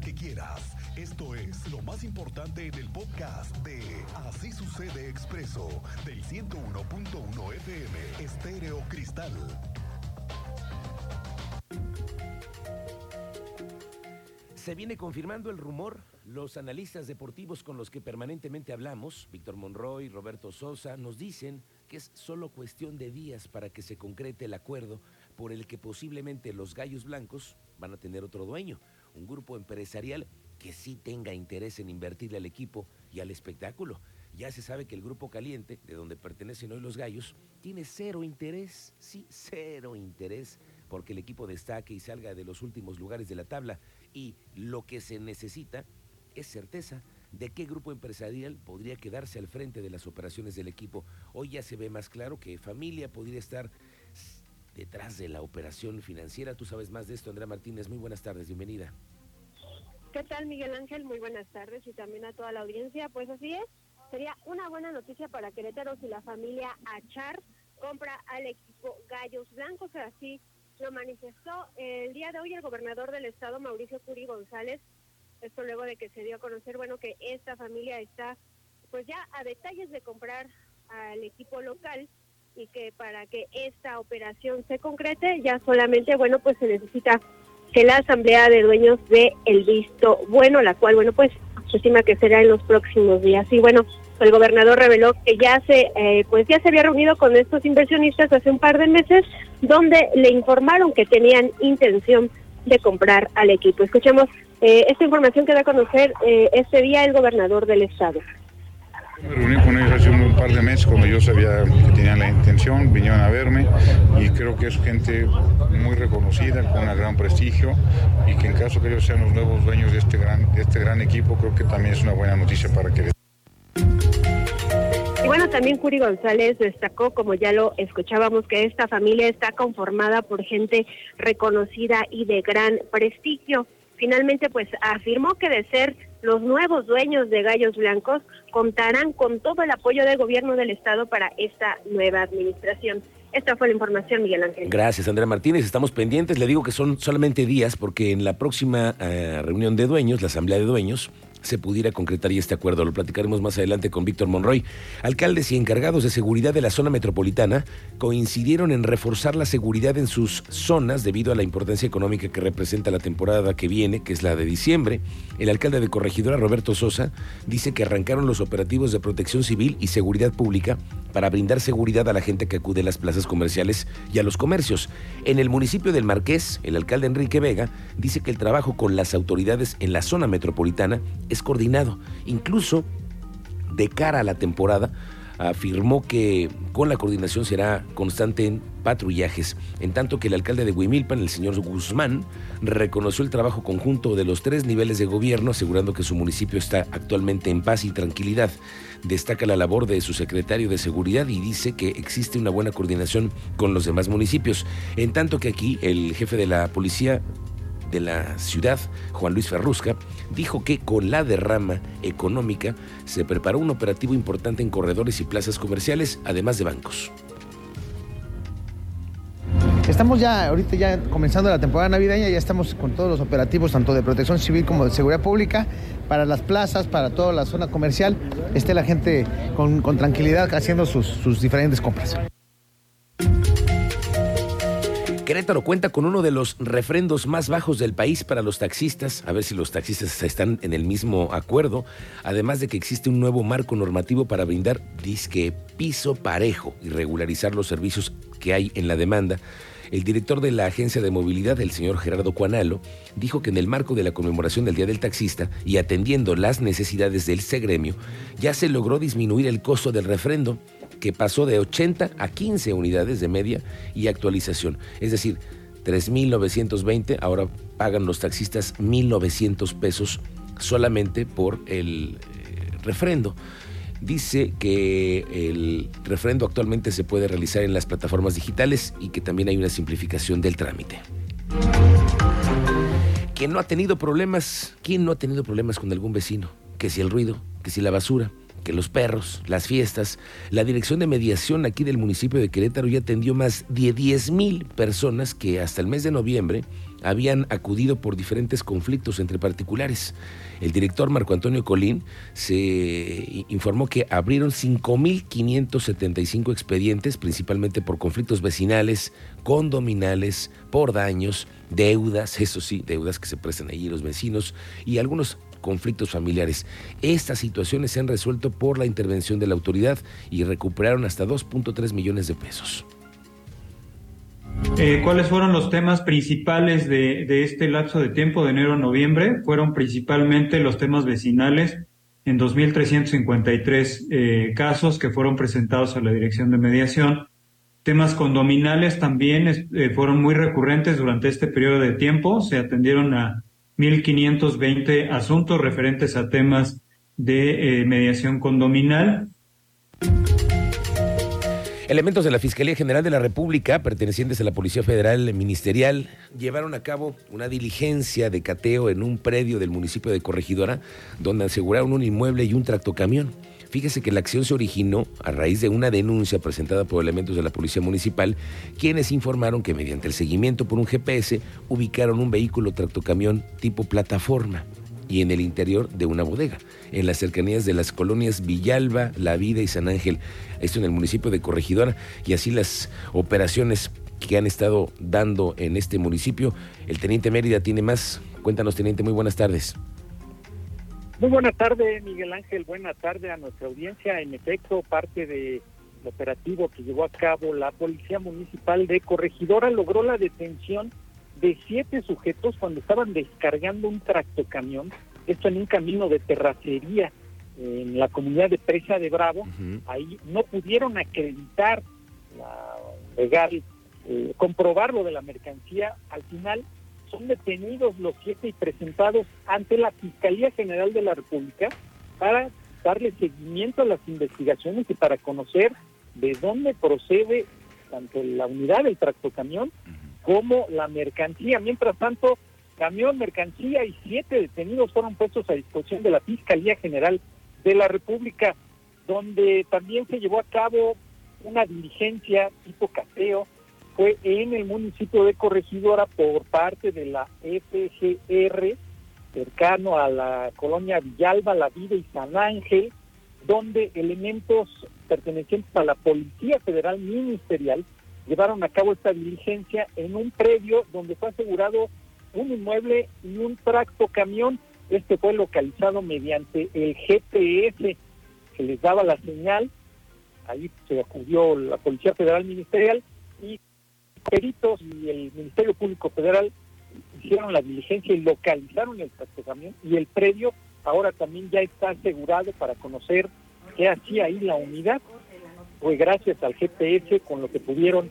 que quieras. Esto es lo más importante en el podcast de Así sucede expreso del 101.1 FM Estéreo Cristal. Se viene confirmando el rumor. Los analistas deportivos con los que permanentemente hablamos, Víctor Monroy, Roberto Sosa, nos dicen que es solo cuestión de días para que se concrete el acuerdo por el que posiblemente los Gallos Blancos van a tener otro dueño, un grupo empresarial que sí tenga interés en invertirle al equipo y al espectáculo. Ya se sabe que el grupo caliente, de donde pertenecen hoy los Gallos, tiene cero interés, sí, cero interés porque el equipo destaque y salga de los últimos lugares de la tabla. Y lo que se necesita es certeza de qué grupo empresarial podría quedarse al frente de las operaciones del equipo. Hoy ya se ve más claro que familia podría estar detrás de la operación financiera. Tú sabes más de esto, Andrea Martínez. Muy buenas tardes, bienvenida. ¿Qué tal, Miguel Ángel? Muy buenas tardes y también a toda la audiencia. Pues así es, sería una buena noticia para Querétaro si la familia Achar compra al equipo Gallos Blancos. Así lo manifestó el día de hoy el gobernador del estado, Mauricio Curi González. Esto luego de que se dio a conocer, bueno, que esta familia está pues ya a detalles de comprar al equipo local y que para que esta operación se concrete ya solamente, bueno, pues se necesita que la asamblea de dueños dé el visto bueno, la cual, bueno, pues se estima que será en los próximos días. Y bueno, el gobernador reveló que ya se, eh, pues ya se había reunido con estos inversionistas hace un par de meses, donde le informaron que tenían intención de comprar al equipo. Escuchemos eh, esta información que da a conocer eh, este día el gobernador del estado. Me reuní con ellos hace un par de meses cuando yo sabía que tenían la intención, vinieron a verme y creo que es gente muy reconocida, con un gran prestigio y que en caso que ellos sean los nuevos dueños de este gran, de este gran equipo, creo que también es una buena noticia para que y bueno, también Curi González destacó, como ya lo escuchábamos, que esta familia está conformada por gente reconocida y de gran prestigio. Finalmente, pues afirmó que de ser los nuevos dueños de Gallos Blancos contarán con todo el apoyo del gobierno del estado para esta nueva administración. Esta fue la información, Miguel Ángel. Gracias, Andrea Martínez. Estamos pendientes. Le digo que son solamente días porque en la próxima eh, reunión de dueños, la asamblea de dueños, se pudiera concretar y este acuerdo. Lo platicaremos más adelante con Víctor Monroy. Alcaldes y encargados de seguridad de la zona metropolitana coincidieron en reforzar la seguridad en sus zonas debido a la importancia económica que representa la temporada que viene, que es la de diciembre. El alcalde de Corregidora, Roberto Sosa, dice que arrancaron los operativos de protección civil y seguridad pública para brindar seguridad a la gente que acude a las plazas comerciales y a los comercios. En el municipio del Marqués, el alcalde Enrique Vega dice que el trabajo con las autoridades en la zona metropolitana es coordinado. Incluso de cara a la temporada, afirmó que con la coordinación será constante en patrullajes, en tanto que el alcalde de Huimilpan, el señor Guzmán, reconoció el trabajo conjunto de los tres niveles de gobierno, asegurando que su municipio está actualmente en paz y tranquilidad. Destaca la labor de su secretario de Seguridad y dice que existe una buena coordinación con los demás municipios, en tanto que aquí el jefe de la policía de la ciudad, Juan Luis Ferrusca, dijo que con la derrama económica se preparó un operativo importante en corredores y plazas comerciales, además de bancos. Estamos ya, ahorita ya comenzando la temporada navideña, ya estamos con todos los operativos, tanto de protección civil como de seguridad pública, para las plazas, para toda la zona comercial, esté la gente con, tranquilidad haciendo sus, sus diferentes compras. Querétaro cuenta con uno de los refrendos más bajos del país para los taxistas, a ver si los taxistas están en el mismo acuerdo, además de que existe un nuevo marco normativo para brindar disque piso parejo y regularizar los servicios que hay en la demanda. El director de la Agencia de Movilidad, el señor Gerardo Cuanalo, dijo que en el marco de la conmemoración del Día del Taxista y atendiendo las necesidades del gremio, ya se logró disminuir el costo del refrendo que pasó de 80 a 15 unidades de media y actualización. Es decir, 3.920, ahora pagan los taxistas 1.900 pesos solamente por el eh, refrendo. Dice que el refrendo actualmente se puede realizar en las plataformas digitales y que también hay una simplificación del trámite. ¿Quién no ha tenido problemas? ¿Quién no ha tenido problemas con algún vecino? Que si el ruido, que si la basura, que los perros, las fiestas, la dirección de mediación aquí del municipio de Querétaro ya atendió más de 10 mil personas que hasta el mes de noviembre habían acudido por diferentes conflictos entre particulares. El director Marco Antonio Colín se informó que abrieron 5.575 expedientes, principalmente por conflictos vecinales, condominales, por daños, deudas, eso sí, deudas que se prestan allí los vecinos y algunos conflictos familiares. Estas situaciones se han resuelto por la intervención de la autoridad y recuperaron hasta 2.3 millones de pesos. Eh, ¿Cuáles fueron los temas principales de, este lapso de tiempo de enero a noviembre? Fueron principalmente los temas vecinales en 2.353 eh, casos que fueron presentados a la Dirección de Mediación. Temas condominales también eh, fueron muy recurrentes durante este periodo de tiempo. Se atendieron a 1.520 asuntos referentes a temas de mediación condominal. Elementos de la Fiscalía General de la República, pertenecientes a la Policía Federal Ministerial, llevaron a cabo una diligencia de cateo en un predio del municipio de Corregidora, donde aseguraron un inmueble y un tractocamión. Fíjese que la acción se originó a raíz de una denuncia presentada por elementos de la Policía Municipal, quienes informaron que mediante el seguimiento por un GPS ubicaron un vehículo tractocamión tipo plataforma y en el interior de una bodega, en las cercanías de las colonias Villalba, La Vida y San Ángel, esto en el municipio de Corregidora, y así las operaciones que han estado dando en este municipio. El teniente Mérida tiene más. Cuéntanos, teniente, muy buenas tardes. Muy buenas tardes, Miguel Ángel. Buenas tardes a nuestra audiencia. En efecto, parte del operativo que llevó a cabo la Policía Municipal de Corregidora logró la detención de siete sujetos cuando estaban descargando un tractocamión, esto en un camino de terracería en la comunidad de Presa de Bravo, ahí no pudieron acreditar la legal, eh, comprobar lo de la mercancía, al final son detenidos los siete y presentados ante la Fiscalía General de la República para darle seguimiento a las investigaciones y para conocer de dónde procede tanto la unidad del tractocamión como la mercancía. Mientras tanto, camión, mercancía y siete detenidos fueron puestos a disposición de la Fiscalía General de la República, donde también se llevó a cabo una diligencia tipo cateo, fue en el municipio de Corregidora por parte de la FGR, cercano a la colonia Villalba, La Vida y San Ángel, donde elementos pertenecientes a la Policía Federal Ministerial llevaron a cabo esta diligencia en un predio donde fue asegurado un inmueble y un tracto camión. Este fue localizado mediante el GPS que les daba la señal. Ahí se acudió la Policía Federal Ministerial y peritos y el Ministerio Público Federal hicieron la diligencia y localizaron el camión y el predio ahora también ya está asegurado para conocer qué hacía ahí la unidad fue gracias al GPS con lo que pudieron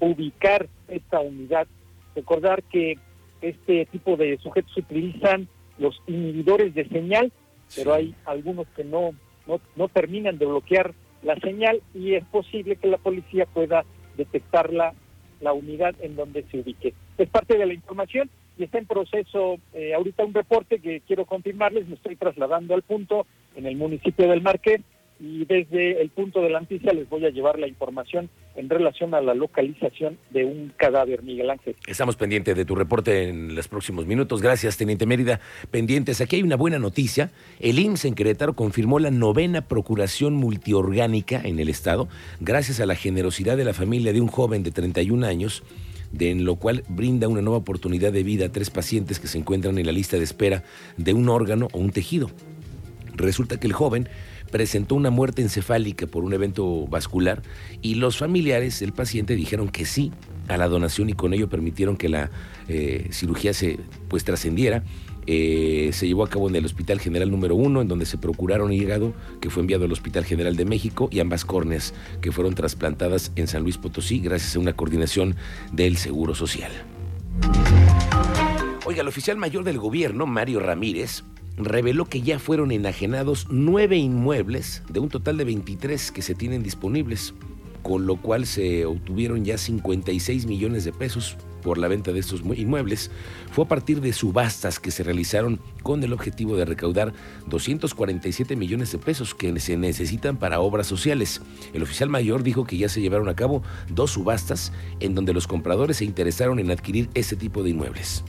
ubicar esta unidad. Recordar que este tipo de sujetos utilizan los inhibidores de señal, pero hay algunos que no, no, no terminan de bloquear la señal y es posible que la policía pueda detectar la, unidad en donde se ubique. Es parte de la información y está en proceso eh, ahorita un reporte que quiero confirmarles, me estoy trasladando al punto en el municipio del Marqués y desde el punto de la noticia les voy a llevar la información en relación a la localización de un cadáver, Miguel Ángel. Estamos pendientes de tu reporte en los próximos minutos. Gracias, Teniente Mérida. Pendientes. Aquí hay una buena noticia. El IMSS en Querétaro confirmó la novena procuración multiorgánica en el Estado, gracias a la generosidad de la familia de un joven de 31 años de en lo cual brinda una nueva oportunidad de vida a tres pacientes que se encuentran en la lista de espera de un órgano o un tejido. Resulta que el joven presentó una muerte encefálica por un evento vascular y los familiares del paciente dijeron que sí a la donación y con ello permitieron que la eh, cirugía se pues trascendiera. Eh, se llevó a cabo en el Hospital General número 1, en donde se procuraron hígado, que fue enviado al Hospital General de México, y ambas córneas, que fueron trasplantadas en San Luis Potosí, gracias a una coordinación del Seguro Social. Oiga, el oficial mayor del gobierno, Mario Ramírez, reveló que ya fueron enajenados nueve inmuebles de un total de 23 que se tienen disponibles, con lo cual se obtuvieron ya 56 millones de pesos por la venta de estos inmuebles fue a partir de subastas que se realizaron con el objetivo de recaudar 247 millones de pesos que se necesitan para obras sociales. El oficial mayor dijo que ya se llevaron a cabo dos subastas en donde los compradores se interesaron en adquirir ese tipo de inmuebles.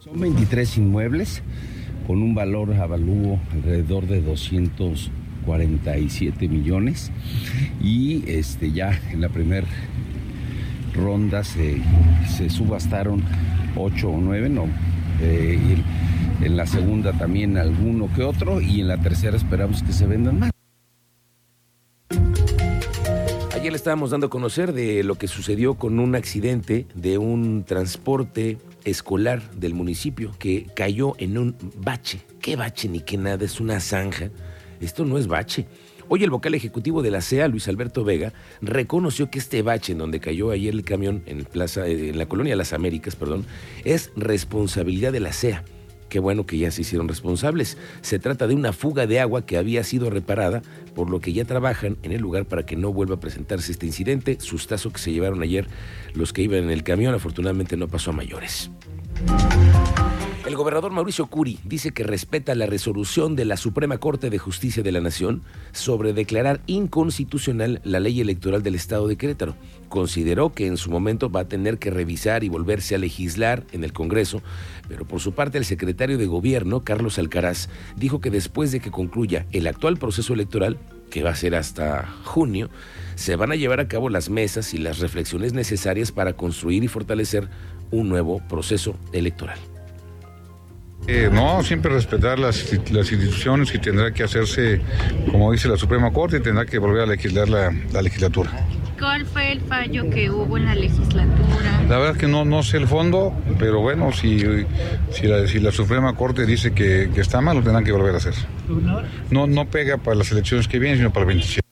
Son 23 inmuebles con un valor avalúo alrededor de 247 millones y este ya en la primera ronda se, subastaron 8 o 9, no, eh, en la segunda también alguno que otro y en la tercera esperamos que se vendan más. Ayer le estábamos dando a conocer de lo que sucedió con un accidente de un transporte escolar del municipio que cayó en un bache. ¿Qué bache ni qué nada? Es una zanja. Esto no es bache. Hoy el vocal ejecutivo de la CEA, Luis Alberto Vega, reconoció que este bache en donde cayó ayer el camión en, plaza, en la colonia Las Américas, perdón, es responsabilidad de la CEA Qué bueno que ya se hicieron responsables. Se trata de una fuga de agua que había sido reparada, por lo que ya trabajan en el lugar para que no vuelva a presentarse este incidente. Sustazo que se llevaron ayer los que iban en el camión, afortunadamente no pasó a mayores. El gobernador Mauricio Curi dice que respeta la resolución de la Suprema Corte de Justicia de la Nación sobre declarar inconstitucional la ley electoral del Estado de Querétaro. Consideró que en su momento va a tener que revisar y volverse a legislar en el Congreso, pero por su parte el secretario de Gobierno, Carlos Alcaraz, dijo que después de que concluya el actual proceso electoral, que va a ser hasta junio, se van a llevar a cabo las mesas y las reflexiones necesarias para construir y fortalecer un nuevo proceso electoral. Eh, no, siempre respetar las, instituciones y tendrá que hacerse, como dice la Suprema Corte, y tendrá que volver a legislar la, legislatura. ¿Cuál fue el fallo que hubo en la legislatura? La verdad es que no, no sé el fondo, pero bueno, si, si, la, si la Suprema Corte dice que, que está mal, lo tendrán que volver a hacer. No, no pega para las elecciones que vienen, sino para el 27.